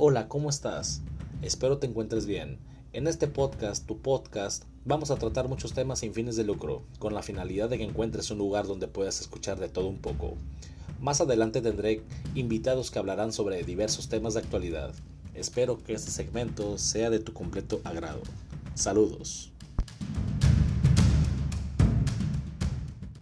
Hola, ¿cómo estás? Espero te encuentres bien. En este podcast, tu podcast, vamos a tratar muchos temas sin fines de lucro, con la finalidad de que encuentres un lugar donde puedas escuchar de todo un poco. Más adelante tendré invitados que hablarán sobre diversos temas de actualidad. Espero que este segmento sea de tu completo agrado. Saludos.